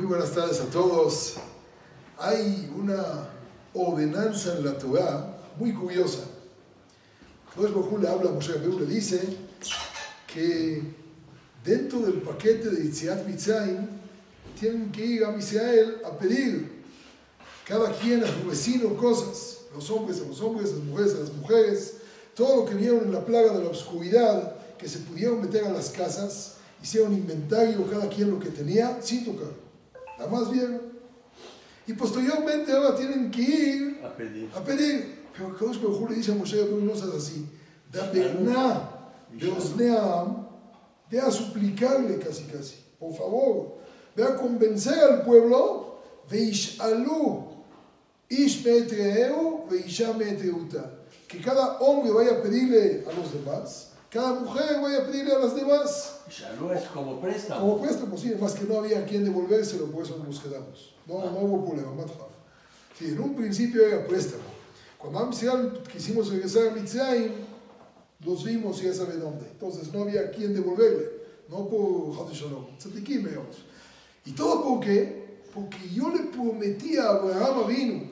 Muy buenas tardes a todos. Hay una ordenanza en la Torah muy curiosa. Bajú le habla a Moshe le dice que dentro del paquete de Itziat Mitzrayim tienen que ir a Israel a pedir cada quien a su vecino cosas, los hombres a los hombres, las mujeres a las mujeres, todo lo que vieron en la plaga de la oscuridad, que se pudieron meter a las casas, hicieron inventario cada quien lo que tenía sin tocar. Más bien. Y posteriormente ahora tienen que ir a pedir. a pedir. Pero Kadosh Baruj le dice a Moshe no seas así. Da perná de Osneam, ve a suplicarle casi casi, por favor. Ve a convencer al pueblo, veishalu, ish veisha me'etreuta. Que cada hombre vaya a pedirle a los demás, cada mujer vaya a pedirle a las demás. Shalú es como préstamo. Como préstamo, sí, más que no había a quien devolvérselo, por eso nos quedamos. No, no hubo problema, Matjaf. Sí, en un principio era préstamo. Cuando Am Israel quisimos regresar a Mitzrayim, los vimos y ya sabe dónde. Entonces no había a quien devolverle. No por Hadi Shalom, Tzatikim, digamos. ¿Y todo por qué? Porque yo le prometí a Abraham Avinu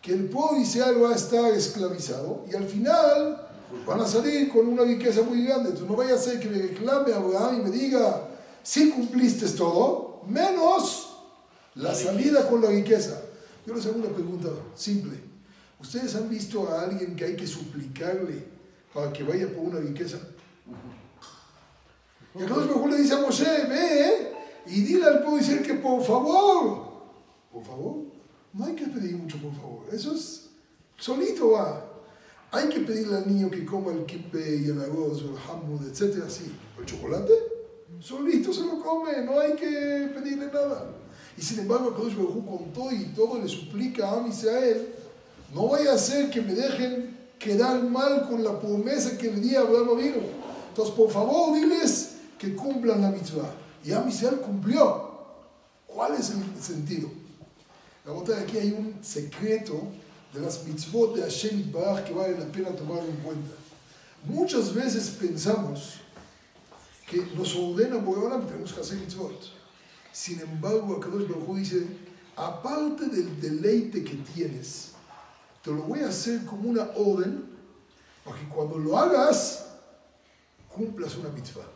que el pueblo de Israel va a estar esclavizado y al final van a salir con una riqueza muy grande. Entonces no vaya a ser que me reclame a Abraham y me diga, si cumpliste todo, menos la salida con la riqueza. Yo les hago una pregunta simple. ¿Ustedes han visto a alguien que hay que suplicarle para que vaya por una riqueza? Y entonces mejor le dice a Moshe, ve y dile al pueblo decir que por favor, por favor, no hay que pedir mucho por favor, eso es solito va. Hay que pedirle al niño que coma el kippe y el arroz, el hamud, etcétera, sí. ¿El chocolate? Solito se lo come, no hay que pedirle nada. Y sin embargo, Kadosh Baruj Hu con todo y todo le suplica a Israel, no vaya a ser que me dejen quedar mal con la promesa que le di a Abraham vino. Entonces, por favor, diles que cumplan la mitzvah. Y a cumplió. ¿Cuál es el sentido? La otra de aquí hay un secreto de las mitzvot de Hashem Baraj que vale la pena tomar en cuenta. Muchas veces pensamos que nos ordena Boreolam tenemos que hacer mitzvot. Sin embargo, Akadosh Baruj dice, aparte del deleite que tienes, te lo voy a hacer como una orden, para que cuando lo hagas, cumplas una mitzvah.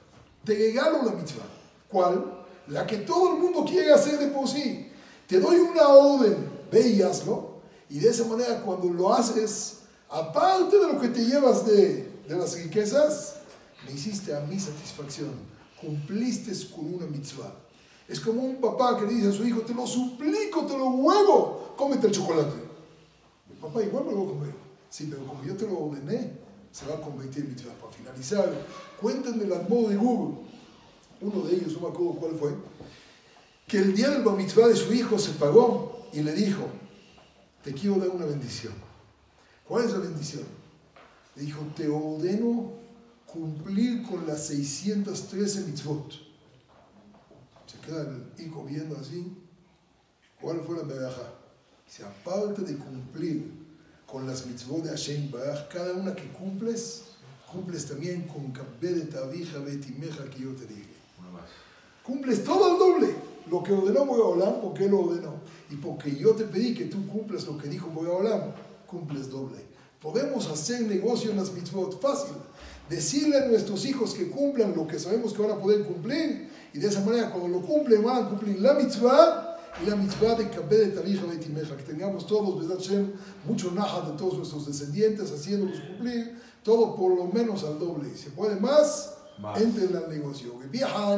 Te regalo la mitzvah. ¿Cuál? La que todo el mundo quiere hacer de por sí. Te doy una orden, ve y hazlo. Y de esa manera, cuando lo haces, aparte de lo que te llevas de, de las riquezas, me hiciste a mi satisfacción. Cumpliste con una mitzvah. Es como un papá que le dice a su hijo, te lo suplico, te lo ruego, cómete el chocolate. El papá igual me lo va a comer. Sí, pero como yo te lo ordené, se va a convertir en mitzvah. Para finalizar, cuéntenme el modo de Google. Uno de ellos, no me acuerdo cuál fue, que el día del mitzvah de su hijo se pagó y le dijo, te quiero dar una bendición. ¿Cuál es la bendición? Le dijo, te ordeno cumplir con las 613 mitzvot. Se queda el hijo viendo así. ¿Cuál fue la medaja? Dice, aparte de cumplir con las mitzvot de Hashem Baraj, cada una que cumples, cumples también con Kabbe de Tabija Betimeja que yo te dije. Cumples todo el doble. Lo que ordenó Boreolam, porque él lo ordenó. Y porque yo te pedí que tú cumplas lo que dijo Boreolam, cumples doble. Podemos hacer negocio en las mitzvot fácil. Decirle a nuestros hijos que cumplan lo que sabemos que van a poder cumplir. Y de esa manera, cuando lo cumplen, van a cumplir la mitzvah y la mitzvah de Kabbe de. Que tengamos todos, ¿verdad, Shem? Mucho naja de todos nuestros descendientes haciéndolos cumplir. Todo por lo menos al doble. Si se puede más, Más. entren al negocio. Viaja